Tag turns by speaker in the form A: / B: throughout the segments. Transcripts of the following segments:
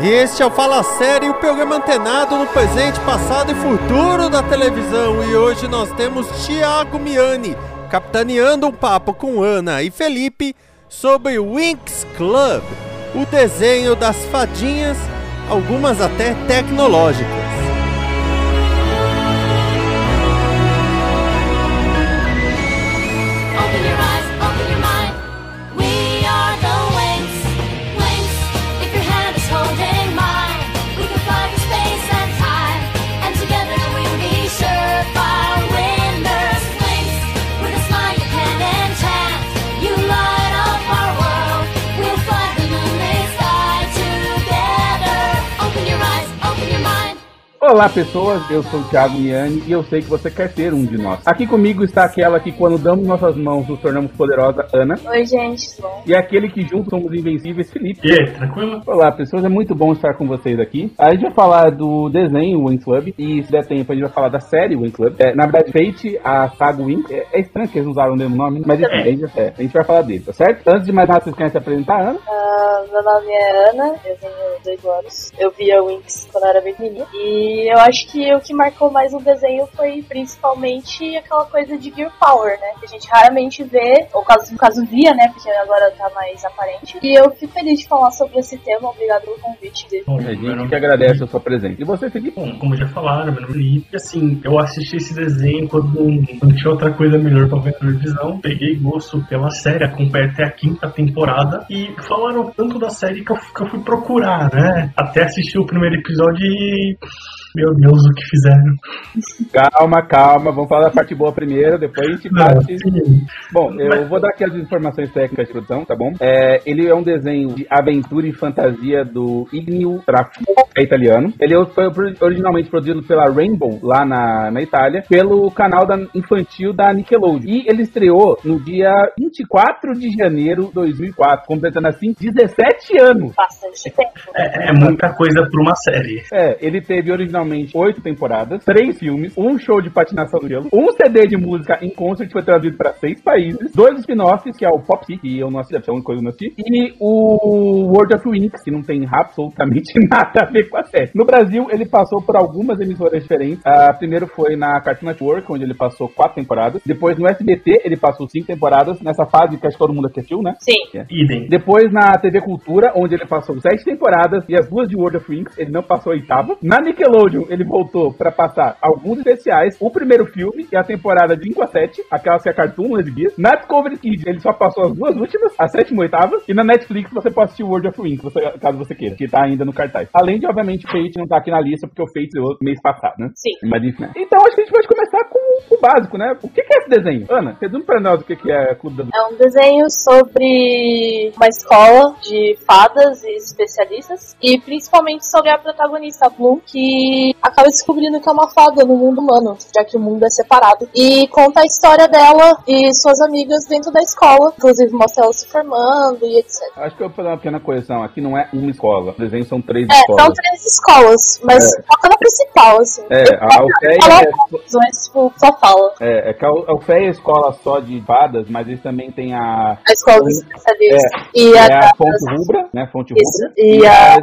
A: Este é o Fala Série, o programa antenado no presente, passado e futuro da televisão. E hoje nós temos Thiago Miani capitaneando um papo com Ana e Felipe sobre Winx Club, o desenho das fadinhas, algumas até tecnológicas.
B: Olá pessoas, eu sou o Thiago Miani e eu sei que você quer ser um de nós. Aqui comigo está aquela que quando damos nossas mãos nos tornamos poderosa, Ana.
C: Oi, gente, bom?
B: E aquele que juntos somos invencíveis, Felipe.
D: E aí, tranquilo?
B: Olá pessoas, é muito bom estar com vocês aqui. A gente vai falar do desenho Wing Club e se der tempo a gente vai falar da série Wing Club. É, na verdade, Fate, a saga Wing, é, é estranho que eles usaram o mesmo nome, mas enfim, a gente, é, a gente vai falar dele, tá certo? Antes de mais nada, vocês querem se apresentar, Ana?
C: Ah, meu nome é Ana, eu tenho 18 anos. Eu via Winx quando eu era bem menina. E eu acho que o que marcou mais o desenho foi principalmente aquela coisa de Gear Power, né? Que a gente raramente vê, ou caso, no caso via, né? Porque agora tá mais aparente. E eu fico feliz de falar sobre esse tema. Obrigado pelo convite.
D: Bom,
B: A gente que agradece a sua presença. E você, Felipe?
D: Bom, como já falaram, meu nome é Felipe. Assim, eu assisti esse desenho quando não tinha outra coisa melhor pra ver na televisão. Peguei gosto pela série, acompanhei até a quinta temporada. E falaram tanto da série que eu, que eu fui procurar, né? Até assistir o primeiro episódio e. Meu Deus, o que fizeram?
B: Calma, calma, vamos falar da parte boa primeiro, depois a gente
D: Não,
B: parte. Bom, eu vou dar aqui as informações técnicas de produção, tá bom? É, ele é um desenho de aventura e fantasia do Ignio Traffico, é italiano. Ele foi pro- originalmente produzido pela Rainbow, lá na, na Itália, pelo canal da, infantil da Nickelodeon. E ele estreou no dia 24 de janeiro de 2004, completando assim 17 anos.
C: Bastante tempo.
D: É, é muita coisa pra uma série.
B: É, ele teve originalmente oito temporadas, três filmes, um show de patinação do gelo, um CD de música em concert que foi traduzido para seis países, dois spin-offs, que é o Pop que eu não assisti, ser uma coisa que eu não assisti, e o World of Winx, que não tem absolutamente nada a ver com a série. No Brasil, ele passou por algumas emissoras diferentes. A primeiro foi na Cartoon Network, onde ele passou quatro temporadas. Depois no SBT, ele passou cinco temporadas, nessa fase que acho que todo mundo assistiu, né?
C: Sim.
D: Idem.
B: Depois na TV Cultura, onde ele passou sete temporadas e as duas de World of Winx, ele não passou a oitava. Na Nickelodeon, ele voltou pra passar alguns especiais, o primeiro filme e a temporada de 5 a 7, aquelas que a Cartoon não exibia. Na Discovery Kids, ele só passou as duas últimas, a sétima e oitava. E na Netflix você pode assistir World of você- caso você queira, que tá ainda no cartaz. Além de, obviamente, o Fate não tá aqui na lista, porque o Fate estreou mês passado, né?
C: Sim.
B: Mas enfim. Então acho que a gente pode começar com o básico, né? O que é esse desenho? Ana, resume pra nós o que é Clube da
C: É um desenho sobre uma escola de fadas e especialistas e principalmente sobre a protagonista a Bloom que acaba descobrindo que é uma fada no mundo humano, já que o mundo é separado. E conta a história dela e suas amigas dentro da escola, inclusive mostra ela se formando e etc.
B: Acho que eu vou fazer uma pequena correção. Aqui não é uma escola. O desenho são três
C: É, são
B: escolas.
C: três escolas, mas foca na principal, assim.
B: É, a Alfeia é,
C: mas, tipo, só fala.
B: é, é que a Alfeia é a escola só de fadas, mas eles também tem a.
C: A escola dos especialistas. e
B: É
C: a,
B: a Fonte Rubra, né? Fonte
C: Isso,
B: Rubra.
C: e a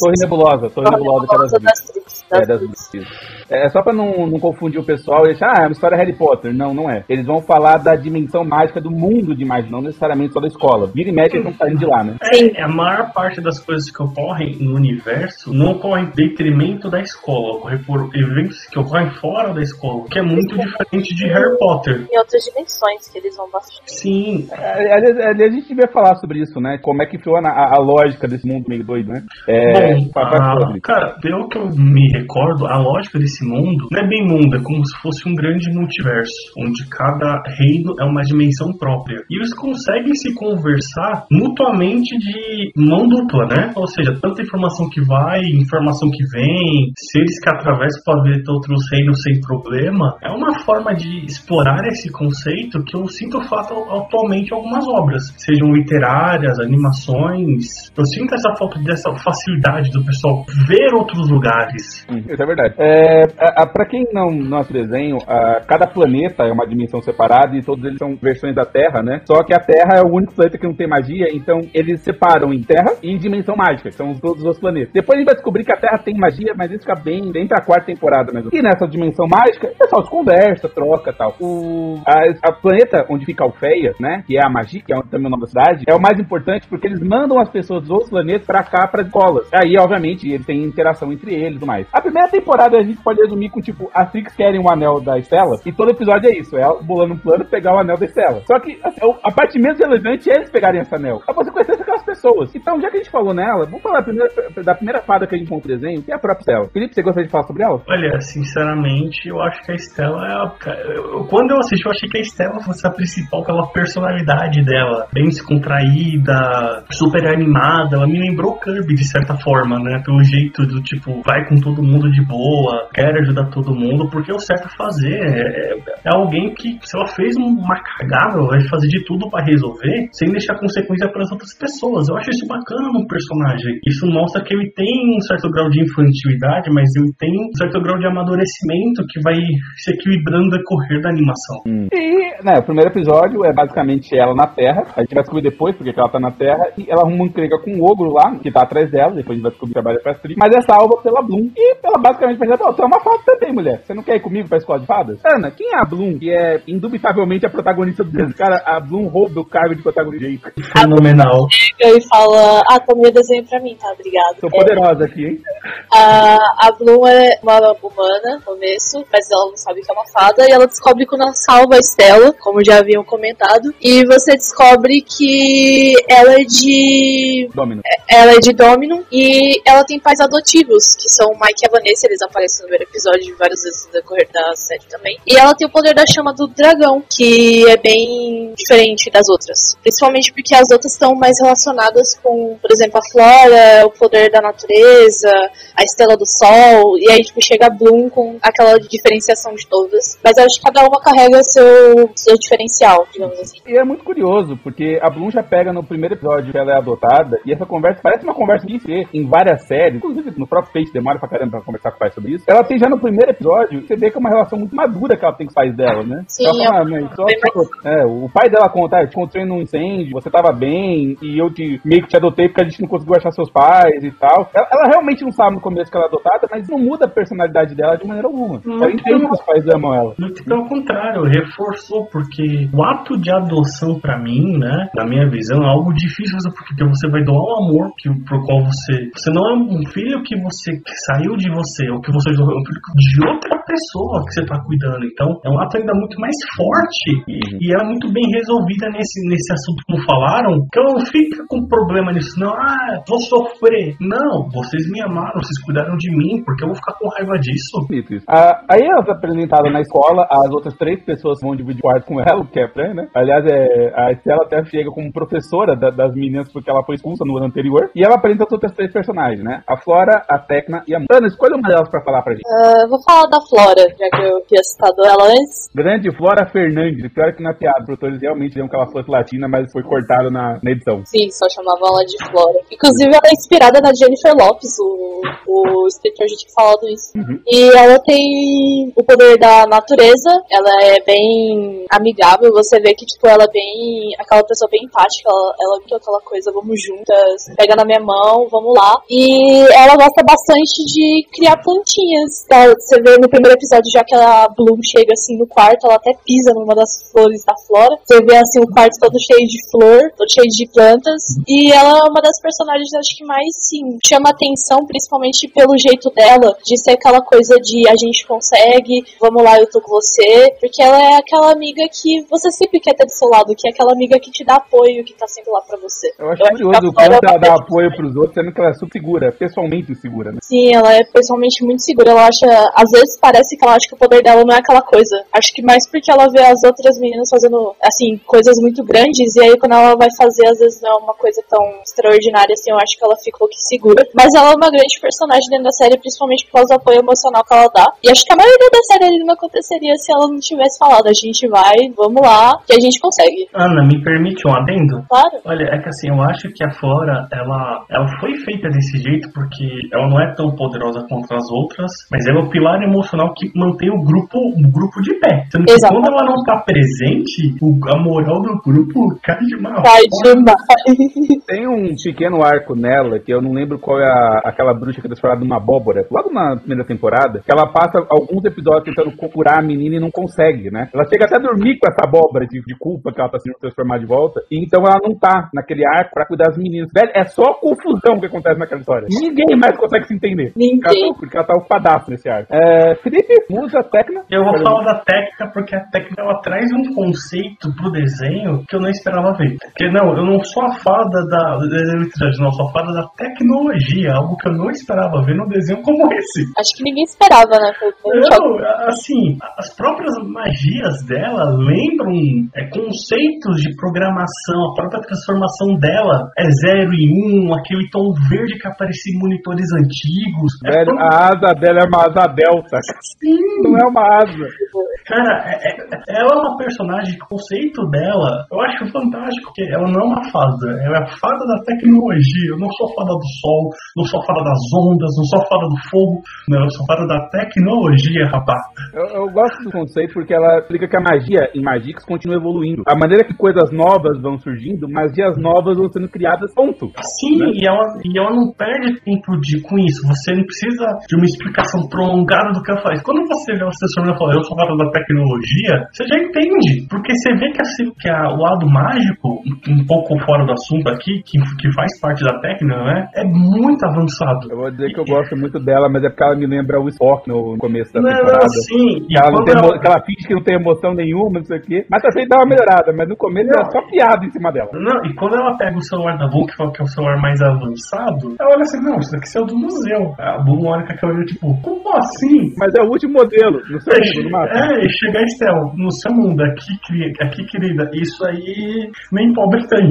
B: Torre Nebulosa. Torre Nebulosa que é das
C: Rosa
B: Blitz.
C: das Tribos.
B: É,
C: Das
B: das
C: Blitz.
B: É só pra não, não confundir o pessoal e achar, ah, é uma história Harry Potter. Não, não é. Eles vão falar da dimensão mágica do mundo de magia, não necessariamente só da escola. Vira e mexe, eles estão saindo de lá, né?
C: Sim.
D: É, a maior parte das coisas que ocorrem no universo não ocorrem em detrimento da escola, ocorre por eventos que ocorrem fora da escola, que é muito diferente de Harry Potter.
C: Em outras dimensões que eles vão bastante.
D: Sim,
B: É, Aliás, aliás, a gente devia falar sobre isso, né? Como é que funciona a, a lógica desse mundo meio doido, né? É,
D: Bom, a-
B: falar, Felipe.
D: cara, pelo que eu me recordo, a lógica desse esse mundo não é bem mundo, é como se fosse um grande multiverso, onde cada reino é uma dimensão própria. E eles conseguem se conversar mutuamente de mão dupla, né? Ou seja, tanta informação que vai, informação que vem, seres que atravessam planeta outros reinos sem problema, é uma forma de explorar esse conceito que eu sinto falta atualmente em algumas obras, sejam literárias, animações. Eu sinto essa falta dessa facilidade do pessoal ver outros lugares.
B: Isso é verdade. É, a, a, pra quem não, não assiste desenho, a, cada planeta é uma dimensão separada e todos eles são versões da Terra, né? Só que a Terra é o único planeta que não tem magia, então eles separam em Terra e em dimensão mágica, que são os todos os planetas. Depois a gente vai descobrir que a Terra tem magia, mas isso fica bem dentro da quarta temporada mesmo. E nessa dimensão mágica, o pessoal se conversa, troca e tal. O a, a planeta onde fica Alfeia, né? Que é a magia, que é também o cidade, é o mais importante porque eles mandam as pessoas dos outros planetas pra cá, para escolas. Aí, obviamente, eles têm interação entre eles e mais. A primeira temporada a gente pode resumir com, tipo, as Trix querem o anel da Estela, e todo episódio é isso, é ela bolando um plano pegar o anel da Estela. Só que assim, a parte menos relevante é eles pegarem esse anel. É você conhecer aquelas pessoas. Então, já que a gente falou nela, vamos falar primeiro, da primeira fada que a gente encontra no desenho, que é a própria Estela. Felipe, você gostaria de falar sobre ela?
D: Olha, sinceramente, eu acho que a Estela é a. quando eu assisti, eu achei que a Estela fosse a principal pela personalidade dela. Bem descontraída, super animada. Ela me lembrou Kirby, de certa forma, né? Pelo jeito do tipo, vai com todo mundo de boa, quer ajudar todo mundo, porque é o certo a fazer. É, é alguém que, se ela fez uma cagada, vai fazer de tudo pra resolver, sem deixar consequência para as outras pessoas. Eu acho isso bacana no personagem. Isso mostra que ele tem um certo grau de infantilidade, mas ele tem um certo grau de amadurecimento que vai se equilibrando no decorrer da animação.
B: E, né, o primeiro episódio é basicamente ela na Terra. A gente vai descobrir depois porque que ela tá na Terra. E ela arruma um encrenca com o ogro lá, que tá atrás dela. Depois a gente vai descobrir que trabalha pra Tri. Mas é salva pela Bloom. E ela basicamente pensa: Ó, é uma fada também, mulher. Você não quer ir comigo pra escola de fadas? Ana, quem é a Bloom? Que é indubitavelmente a protagonista do desenho. Cara, a Bloom rouba o cargo de protagonista.
D: Fenomenal.
C: Chega e fala, ah, toma o desenho pra mim, tá? Obrigado.
B: Sou poderosa aqui, hein?
C: A, a Bloom é uma humana no começo, mas ela não sabe que é uma fada, e ela descobre quando ela salva a Estela, como já haviam comentado, e você descobre que ela é de.
B: Domino.
C: Ela é de Dominum e ela tem pais adotivos, que são o Mike e a Vanessa, eles aparecem no primeiro episódio várias vezes no decorrer da série também. E ela tem o poder da chama do dragão, que é bem diferente das outras. Principalmente porque as outras estão mais relacionadas com, por exemplo, a flora, o poder da natureza, a estrela do sol, e aí tipo, chega a Bloom com aquela diferenciação de todas. Mas acho que cada uma carrega seu, seu diferencial, digamos assim.
B: E é muito curioso, porque a Bloom já pega no primeiro episódio que ela é adotada, e essa conversa parece uma conversa que em várias séries, inclusive no próprio Face demora pra caramba pra conversar com o pai sobre isso. Ela já no primeiro episódio, você vê que é uma relação muito madura que ela tem com os pais dela, né?
C: Sim,
B: ela fala, "Ah, só,
C: mais-
B: é, o pai dela conta, ah, eu te encontrei num incêndio, você tava bem, e eu te, meio que te adotei porque a gente não conseguiu achar seus pais e tal. Ela, ela realmente não sabe no começo que ela é adotada, mas não muda a personalidade dela de maneira alguma. Ela entende que os pais amam ela.
D: Muito pelo contrário, reforçou, porque o ato de adoção, pra mim, né, na minha visão, é algo difícil fazer, porque você vai doar um amor que, pro qual você. Você não é um filho que você que saiu de você, ou que você filho de outra pessoa que você tá cuidando. Então, é um ato ainda muito mais forte e ela é muito bem resolvida nesse, nesse assunto, como falaram, que ela não fica com problema nisso, não, ah, vou sofrer. Não, vocês me amaram, vocês cuidaram de mim, porque eu vou ficar com raiva disso.
B: Bonito isso. Ah, aí ela é apresentada na escola, as outras três pessoas vão dividir quarto com ela, o que é Fran, né? Aliás, é, a Estela até chega como professora da- das meninas porque ela foi expulsa no ano anterior. E ela apresenta as outras três personagens, né? A Flora, a Tecna e a Ana. Escolha uma delas pra falar pra gente.
C: Ah, vou falar da Flora, já que eu tinha citado ela antes.
B: Grande Flora Fernandes. Pior que na piada, os produtores realmente diziam que ela fosse latina, mas foi cortado na, na edição.
C: Sim, só chamavam ela de Flora. Inclusive, ela é inspirada na Jennifer Lopes, o, o escritor já tinha falado isso. E ela tem o poder da natureza, ela é bem amigável, você vê que, tipo, ela é bem. aquela pessoa bem empática, ela, ela é aquela coisa, vamos juntas, pega na minha mão, vamos lá. E ela gosta bastante de criar plantinhas. Então, você vê no primeiro episódio, já que a Bloom chega assim no quarto, ela até pisa numa das flores da flora. Você vê assim o quarto todo cheio de flor, todo cheio de plantas. E ela é uma das personagens, acho que mais sim, chama atenção, principalmente pelo jeito dela, de ser aquela coisa de a gente consegue, vamos lá, eu tô com você, porque ela é aquela amiga que você sempre quer ter do seu lado, que é aquela amiga que te dá apoio, que tá sempre lá pra você.
B: Eu acho
C: Eu acho
B: curioso
C: que
B: o quanto ela dá apoio pros outros, sendo que ela é super segura, pessoalmente segura, né?
C: Sim, ela é pessoalmente muito segura. Ela acha. Às vezes parece que ela acha que o poder dela não é aquela coisa. Acho que mais porque ela vê as outras meninas fazendo, assim, coisas muito grandes. E aí quando ela vai fazer, às vezes não é uma coisa tão extraordinária assim. Eu acho que ela ficou que segura. Mas ela é uma grande personagem dentro da série, principalmente por causa do apoio emocional que ela dá. E acho que a maioria da série ali não aconteceria se ela não tivesse falado. A gente vai, vamos lá, que a gente consegue.
D: Ana, me permite um adendo?
C: Claro.
D: Olha, é que assim, eu acho que a Flora, ela, ela foi feita desse jeito porque ela não é tão poderosa contra as outras, mas ela é o pilar emocional que mantém o grupo, o grupo de pé. Sendo que
C: Exato.
D: quando ela não tá presente, o- a moral do grupo cai de mal.
C: Vai demais.
B: Tem um pequeno arco nela, que eu não lembro qual é a- aquela bruxa que é transformada numa abóbora, logo na primeira temporada, que ela passa alguns episódios tentando curar a menina e não consegue, né? Ela chega até a dormir com essa abóbora de, de culpa que ela tá sendo transformada de volta, e então ela não tá naquele arco pra cuidar das meninas. Velho, é só confusão que acontece naquela história. Ninguém mais consegue se entender.
C: Ninguém.
B: Porque ela tá ocupadaço nesse arco. É, musa, técnica.
D: Eu vou falar da técnica porque a técnica ela traz um conceito pro desenho que eu não esperava ver. Porque não, eu não sou a fada da, da eletricidade, não, eu sou a fada da tecnologia, algo que eu não esperava ver num desenho como esse.
C: Acho que ninguém esperava, né?
D: Não, assim, as próprias magias dela lembram é, conceitos de programação, a própria transformação dela é zero e um, aquele tom verde que aparecia em monitores antigos. É
B: Velho,
D: tão-
B: a asa dela é uma asa delta.
D: Sim,
B: Não é uma asa.
D: Cara, é- é- ela é uma personagem, o conceito dela, eu acho fantástico, porque ela não é uma fada, ela é a fada da tecnologia. Eu não sou a fada do sol, não sou a fada das ondas, não sou a fada do fogo, não, eu sou a fada da tecnologia, rapaz.
B: Eu, eu gosto do conceito porque ela explica que a magia em Magix continua evoluindo. A maneira que coisas novas vão surgindo, magias novas vão sendo criadas, ponto.
D: Sim, e, ela, e ela não perde tempo de, com isso. Você não precisa de uma explicação prolongada do que ela faz. Quando você vê o assessor e fala, eu sou da tecnologia, você já entende. Porque você vê que, assim, que a- o lado mágico, um pouco fora do assunto aqui, que, que faz parte da técnica, né? É muito avançado.
B: Eu vou dizer que eu gosto muito dela, mas é porque ela me lembra o Spock no começo da
D: Não,
B: temporada.
D: sim.
B: Que ela, não tem
D: ela-
B: que ela finge que não tem emoção nenhuma, não sei o quê. Mas tá feito dar uma melhorada, mas no começo
D: Não.
B: era só piada em cima dela.
D: Não, e quando ela pega o celular da Book, que é o celular mais avançado, ela olha assim, não, isso daqui é o do museu. A Book olha com aquela olho, tipo, como assim?
B: Mas é o último modelo, no seu mundo, no.
D: É, e chega a Estel, no seu mundo, aqui, aqui, querida, isso aí nem pobre tem.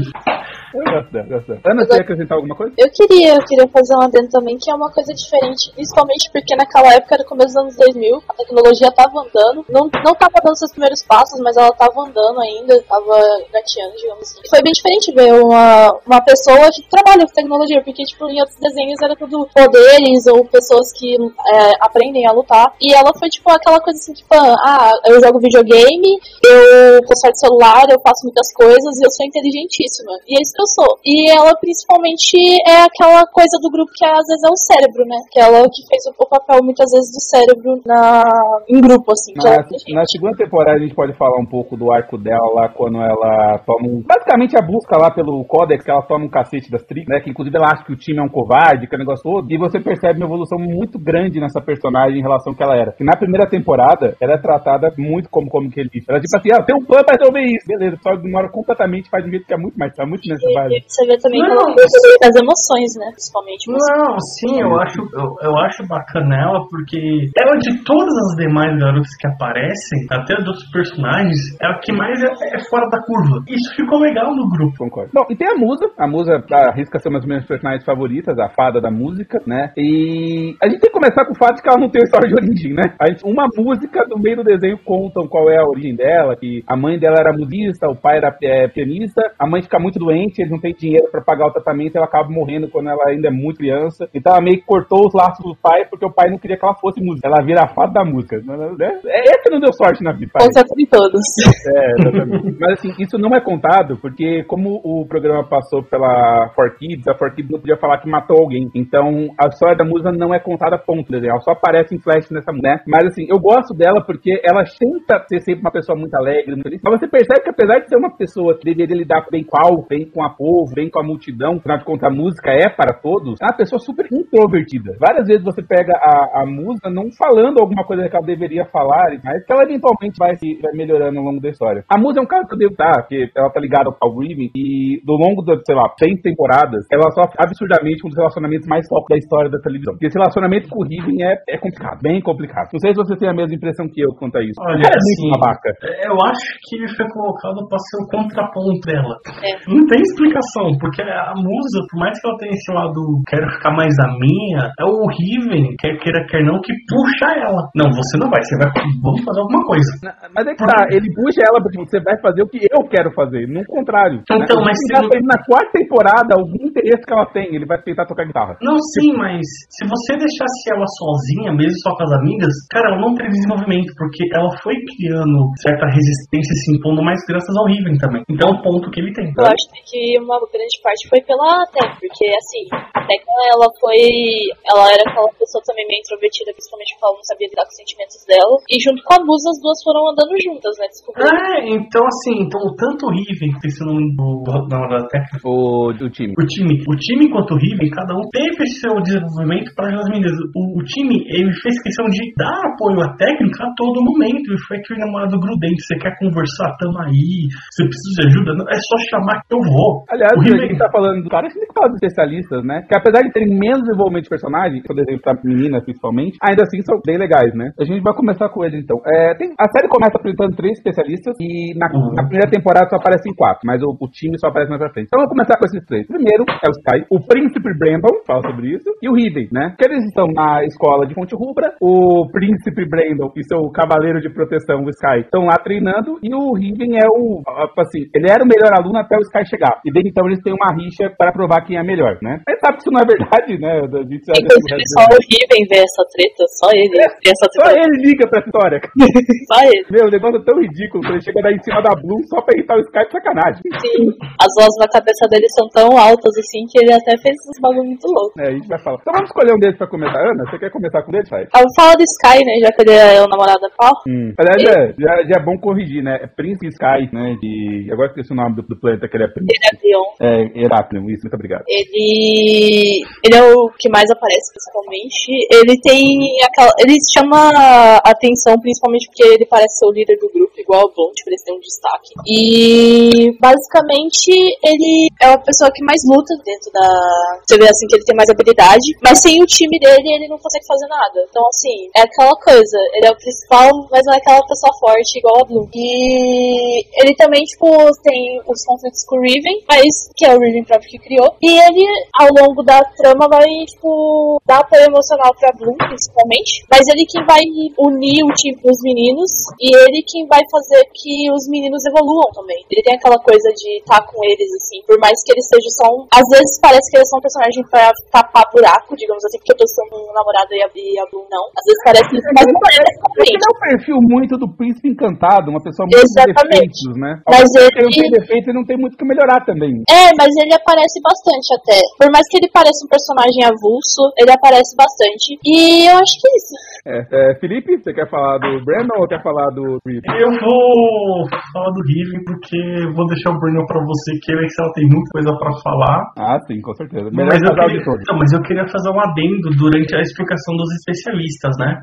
B: Eu gosto dela, gosto dela. Ana, você acrescentar alguma coisa?
C: Eu queria, eu queria fazer um adendo também, que é uma coisa diferente, principalmente porque naquela época, no começo dos anos 2000, a tecnologia tava andando, não, não tava dando seus primeiros passos, mas ela tava andando ainda, tava engateando, digamos assim. Foi bem diferente ver uma, uma pessoa que trabalha com tecnologia, porque, tipo, em outros desenhos era tudo poderes ou pessoas que é, aprendem a lutar, e ela foi, tipo, aquela coisa assim, tipo, ah, eu jogo videogame, eu conserto celular, eu faço muitas coisas e eu sou inteligentíssima. E é isso que eu sou. E ela, principalmente, é aquela coisa do grupo que às vezes é o cérebro, né? Que ela que fez o papel muitas vezes do cérebro na... em grupo, assim. ela
B: Na,
C: é
B: na segunda temporada a gente pode falar um pouco do arco dela lá quando ela toma um. Basicamente a busca lá pelo Codex, que ela toma um cacete das tricks, né? Que inclusive ela acha que o time é um covarde, que é o negócio todo. E você percebe uma evolução muito grande nessa personagem em relação ao que ela era. Que na primeira temporada ela é tratada muito como como que ele disse. Ela é tipo assim, ah, tem um plano pra resolver isso. Beleza, só ignora completamente, faz de jeito que é muito mais, tá muito nessa base.
C: E você vê também que
D: Não.
C: ela usa as emoções, né? Principalmente.
D: Não, sim, eu acho, eu, eu acho bacana ela, porque ela de todas as demais garotas que aparecem, até dos outros personagens, é a que mais é, é fora da curva. Isso ficou legal no grupo.
B: Concordo. Bom, e tem a Musa. A Musa arrisca ser uma das minhas personagens favoritas, a fada da música, né? E a gente tem que começar com o fato de que ela não tem história de origem, né? A gente, uma música no meio do desenho contam qual é a origem dela, que a mãe dela era musista, o pai era é, pianista, a mãe fica muito doente, eles não têm dinheiro pra pagar o tratamento, ela acaba morrendo quando ela ainda é muito criança. Então ela meio que cortou os laços do pai, porque o pai não queria que ela fosse música. Ela vira a fada da música. né? É, esse não deu sorte na vida.
C: conta em todos.
B: É, exatamente. Mas assim, isso não é contado, porque como o programa passou pela 4Kids, a 4Kids não podia falar que matou alguém. Então, a história da musa não é contada ponto, desenho. Ela só aparece em flash nessa música, né? Mas assim, eu gosto dela porque ela tenta ser sempre uma pessoa muito alegre, muito feliz. Mas você percebe que apesar de ser uma pessoa que deveria lidar bem com algo, bem com a povo, bem com a multidão, afinal de contas a música é para todos, é uma pessoa super introvertida. Várias vezes você pega a, a música não falando alguma coisa que ela deveria falar, mas que ela eventualmente vai, se, vai melhorando ao longo da história. A música é um caso que eu devo dar, porque ela tá ligada ao Riven e do longo das, sei lá, 100 temporadas, ela sofre absurdamente um dos relacionamentos mais top da história da televisão. Porque esse relacionamento com o Riven é, é complicado, bem complicado. Não sei se você tem a mesma impressão que eu quanto a isso.
D: Olha,
B: é muito
D: assim,
B: babaca.
D: Eu acho que ele foi colocado pra ser o contraponto dela.
C: É.
D: Não tem explicação, porque a musa, por mais que ela tenha esse lado, quero ficar mais a minha, é o Riven, quer queira, quer não, que puxa ela. Não, você não vai, você vai, vamos fazer alguma coisa.
B: Mas é que tá, ele puxa ela porque você vai fazer o que eu quero fazer, não o contrário.
D: Então,
B: né?
D: mas
B: Se tem na quarta temporada, algum interesse que ela tem, ele vai tentar tocar guitarra.
D: Não, sim, mas se você deixasse ela sozinha, mesmo só com as amigas, cara, ela não teve desenvolvimento, porque ela foi criando certa resistência se impondo mais graças ao Riven também. Então é o ponto que ele tem.
C: Eu acho que uma grande parte foi pela Tech, porque assim, a Tech ela foi. Ela era aquela pessoa também meio introvertida, principalmente porque ela não sabia lidar com os sentimentos dela. E junto com a Musa, as duas foram andando juntas, né? Descobrindo.
D: É, então assim, então tanto o Riven, que tem esse nome do, da, da técnica,
B: O, o time.
D: o time, o time quanto o Riven, cada um teve seu desenvolvimento para as meninas. O, o time, ele fez questão de dar apoio à técnica a todo momento. E foi aquele namorado grudente. Você quer conversar? Tamo aí. Você precisa de ajuda? Não, é só chamar que eu vou.
B: Aliás,
D: o
B: a gente tá falando do cara, a gente falar dos especialistas, né? Que apesar de terem menos desenvolvimento de personagem, por exemplo, pra meninas principalmente, ainda assim são bem legais, né? A gente vai começar com eles então. É, tem- a série começa apresentando três especialistas e na,
D: Uhum.
B: na primeira temporada só aparecem quatro, mas o, o time só aparece mais pra frente. Então vamos começar com esses três. Primeiro é o Sky, o Príncipe Brandon, fala sobre isso, e o Riven, né? Que eles estão na escola de Fonte Rubra, o Príncipe Brandon e seu cavaleiro de proteção, o Sky, estão lá treinando, e o Riven é o, assim, ele era o melhor aluno até o Sky chegar. E desde então eles têm uma rixa para provar quem é melhor, né? Mas sabe que isso não é verdade, né? A gente já-
C: Inclusive, só o Riven vê essa treta, só ele vê essa
B: Só
C: treta.
B: ele liga pra história.
C: Só ele.
B: Meu, o negócio é tão ridículo que ele chega daí em cima da Bloom só pra irritar o Sky de sacanagem.
C: Sim. As vozes na cabeça dele são tão altas assim que ele até fez uns bagulho muito louco.
B: É, a gente vai falar. Então vamos escolher um deles pra começar. Ana, você quer começar com um deles, Fai?
C: Ah, Fala do Sky, né? Já que ele é o namorado da Pau.
B: Hum. Aliás, é, já, já é bom corrigir, né? É Príncipe Sky, né? De... Agora esqueci o nome do, do planeta que ele é príncipe.
C: Ele é Leon.
B: É, isso, muito obrigado.
C: Ele. Ele é o que mais aparece, principalmente. Ele tem aquela. Ele chama atenção, principalmente porque ele parece ser o líder do grupo, igual o Blunt, ele tem um destaque. E basicamente ele é a pessoa que mais luta dentro da. Você vê assim que ele tem mais habilidade, mas sem o time dele ele não consegue fazer nada. Então, assim, é aquela coisa, ele é o principal, mas não é aquela pessoa forte igual a Blue. E ele também, tipo, tem os conflitos com o Riven, mas que é o Riven próprio que criou. E ele, ao longo da trama, vai, tipo, dar apoio emocional pra Bloom, principalmente. Mas ele quem vai unir o meninos e ele quem vai fazer que os meninos evoluam também. Ele tem aquela coisa de estar com eles, assim, por mais que eles sejam só um. Às vezes parece que eles são um personagem pra tapar buraco, digamos assim, porque eu tô sendo um namorado e a, e a Bloom não. Às vezes parece isso, mas não parece
B: Ele é um perfil muito do príncipe encantado, uma pessoa muito
C: Exatamente.
B: defeitos, né?
C: Mas
B: que
C: ele-
B: não tem defeito e não tem muito o que melhorar também.
C: É, mas ele aparece bastante até. Por mais que ele pareça um personagem avulso, ele aparece bastante. E eu acho que é isso.
B: É, é, Felipe, você quer falar do Brandon ou quer falar do Reed?
D: Eu vou falar do Riven porque vou deixar o Bruno pra você, que ele ela tem muita coisa pra falar.
B: Ah, sim, com certeza. Melhor
D: Mas eu, queria,
B: de todos.
D: não, mas eu queria fazer um adendo durante a explicação dos especialistas, né?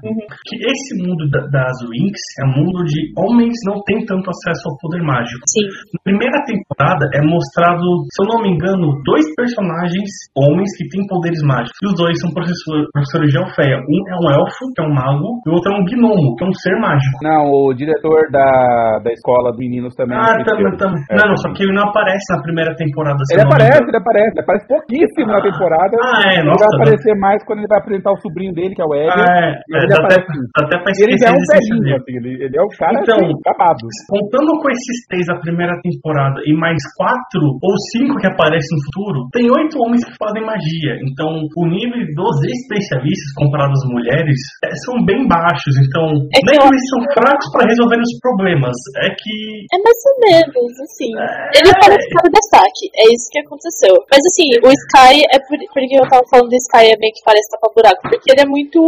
D: Que esse mundo da- das Winx é um mundo de homens não têm tanto acesso ao poder mágico.
C: Sim.
D: Na primeira temporada é mostrado, se eu não me engano, dois personagens homens que têm poderes mágicos. E os dois são professor, professores de Alfeia. Um é um elfo, que é um mago, e o outro é um gnomo, que é um ser mágico.
B: Não, o diretor da, da escola dos meninos também.
D: Ah,
B: é
D: também,
B: esquerdo.
D: também.
B: É.
D: Não, não, só que ele não aparece na primeira temporada.
B: Ele
D: não
B: aparece, ele aparece, ele aparece pouquíssimo na temporada.
D: Ah, é,
B: ele
D: nossa,
B: vai aparecer mais quando ele vai apresentar o sobrinho dele, que é o Ed.
D: Ah, é, é,
B: ele
D: até,
B: aparece sim.
D: dá até pra
B: E ele já é um velhinho, assim, ele, ele é o cara
D: Então,
B: assim, acabado.
D: Contando com esses três da primeira temporada e mais quatro ou cinco que aparecem no futuro, tem oito homens que fazem magia. Então, o nível dos especialistas comparado às mulheres é, são bem baixos. Então,
C: É que eu
D: eles são fracos para resolver os problemas. É que.
C: É mais ou menos, assim.
D: É.
C: Ele parece cara de destaque, é isso que aconteceu. Mas assim, o Sky é por, por que eu tava falando do Sky é bem que parece tapa buraco, porque ele é muito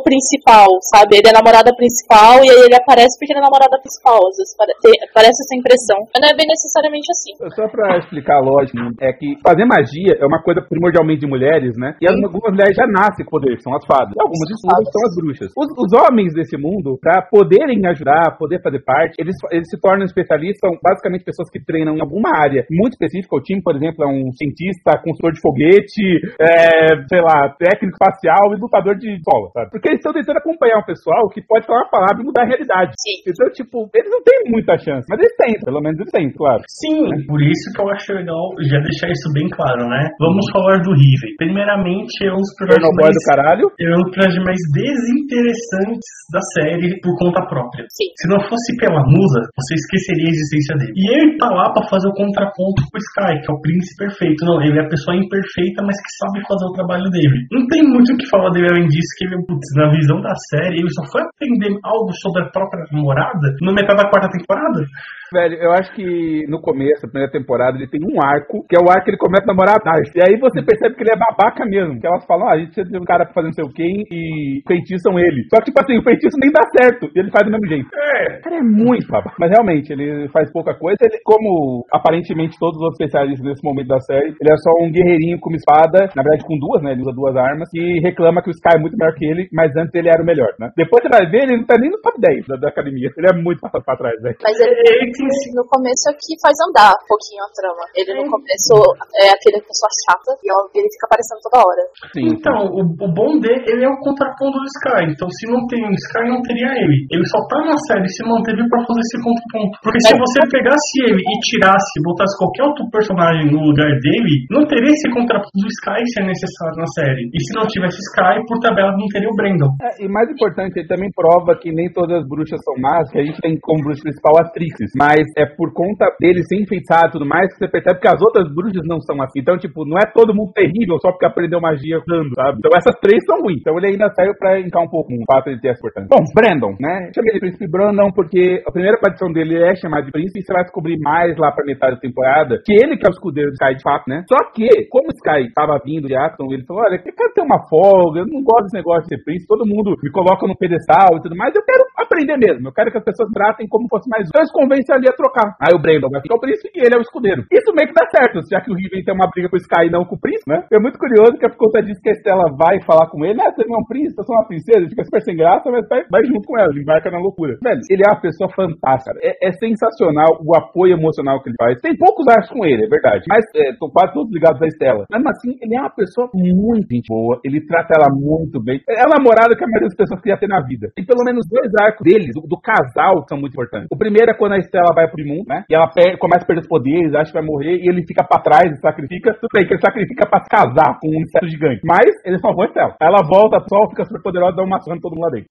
C: o principal, sabe? Ele é a namorada principal e aí ele aparece porque ele é a namorada principal. Às vezes parece essa impressão. Mas não é bem necessariamente assim.
B: Só pra explicar a lógica, é que fazer magia é uma coisa primordialmente de mulheres, né? E algumas mulheres já nascem com poder, são as fadas. E algumas estudam, são as bruxas. Os, os homens desse mundo, pra poderem ajudar, poder fazer parte, eles, eles se tornam especialistas, são basicamente pessoas que treinam em alguma área muito específica. O time, por exemplo, é um cientista, consultor de foguete, é, sei lá, técnico espacial e lutador de bola, sabe? Porque eles estão tentando acompanhar um pessoal que pode falar uma palavra e mudar a realidade.
C: Sim.
B: Então, tipo, eles não têm muita chance, mas eles têm, pelo menos eles têm, claro.
D: Sim, por isso que eu acho legal já deixar isso bem claro, né? Vamos falar do Riven. Primeiramente, é um dos personagens mais,
B: do caralho.
D: é um dos personagens mais desinteressantes da série por conta própria.
C: Sim.
D: Se não fosse pela musa, você esqueceria a existência dele. E ele tá lá pra fazer o contraponto com o Sky, que é o príncipe perfeito. Não, ele é a pessoa imperfeita, mas que sabe fazer o trabalho dele. Não tem muito o que falar dele além disso, que ele, putz, na visão da série, ele só foi aprender algo sobre a própria namorada no metade da quarta temporada.
B: Velho, eu acho que no começo, da primeira temporada, ele tem um arco, que é o arco que ele começa a namorar a Darcy. E aí você percebe que ele é babaca mesmo. Que elas falam, ah, a gente precisa de um cara pra fazer não sei o quê e feitiçam ele. Só que, tipo assim, o feitiço nem dá certo. E ele faz do mesmo jeito. É. O cara é muito babaca. Mas realmente, ele faz pouca coisa. Ele, como aparentemente todos os especialistas nesse momento da série, ele é só um guerreirinho com uma espada, na verdade com duas, né? Ele usa duas armas, e reclama que o Sky é muito melhor que ele, mas antes ele era o melhor, né? Depois você vai ver, ele não tá nem no top 10 da, da academia. Ele é muito pra, pra trás, velho.
C: Mas ele,
D: Ele tem
C: no começo é que faz andar um pouquinho a trama. Ele no começo é aquele pessoa chata e ele fica aparecendo toda hora.
B: Sim,
D: Então, o, o bom dele, ele é o contraponto do Sky. Então, se não tem o Sky, não teria ele. Ele só tá na série se manteve pra fazer esse contraponto. Porque se você pegasse ele e tirasse, botasse qualquer outro personagem no lugar dele, não teria esse contraponto do Sky se é necessário na série. E se não tivesse Sky, por tabela não teria o Brandon.
B: É, e mais importante, ele também prova que nem todas as bruxas são más, que a gente tem como bruxa principal a Trixis. Mas é por conta dele ser enfeitiçado e tudo mais que você percebe que as outras bruxas não são assim. Então, tipo, não é todo mundo terrível só porque aprendeu magia usando, sabe? Então essas três são ruins. Então ele ainda serve pra encar um pouco o fato de ter essa importância. Bom, Brandon, né? Chamei de Príncipe Brandon porque a primeira aparição dele é chamada de Príncipe e você vai descobrir mais lá pra metade da temporada que ele que é o escudeiro do Sky de fato, né? Só que, como o Sky tava vindo de Aston, ele falou, olha, eu quero ter uma folga, eu não gosto desse negócio de ser príncipe, todo mundo me coloca no pedestal e tudo mais, eu quero aprender mesmo, eu quero que as pessoas tratem como fosse mais. Então eles convencem ali a trocar. Aí o Brandon vai ficar o príncipe e ele é o escudeiro. Isso meio que dá certo, já que o Riven tem uma briga com o Sky e não com o príncipe, né? É muito curioso que é por conta disso que a Estela vai falar com ele, ah, você não é um príncipe, eu sou uma princesa, ele fica super sem graça, mas vai, vai junto com ela, ele embarca na loucura. Velho, ele é uma pessoa fantástica, é, é sensacional o apoio emocional que ele faz. Tem poucos arcos com ele, é verdade, mas é, estão quase todos ligados à Estela. Mesmo assim, ele é uma pessoa muito boa, ele trata ela muito bem. É a namorada que a maioria das pessoas queria ter na vida. Tem pelo menos dois arcos deles, do, do casal, são muito importantes. O primeiro é quando a Estela vai pro mundo, né? E ela per- começa a perder os poderes, acha que vai morrer, e ele fica pra trás e sacrifica. Tudo bem, que ele sacrifica pra casar com um inseto gigante. Mas ele salvou a Estela. Ela volta só, fica super poderosa, dá uma surra em todo mundo lá dentro.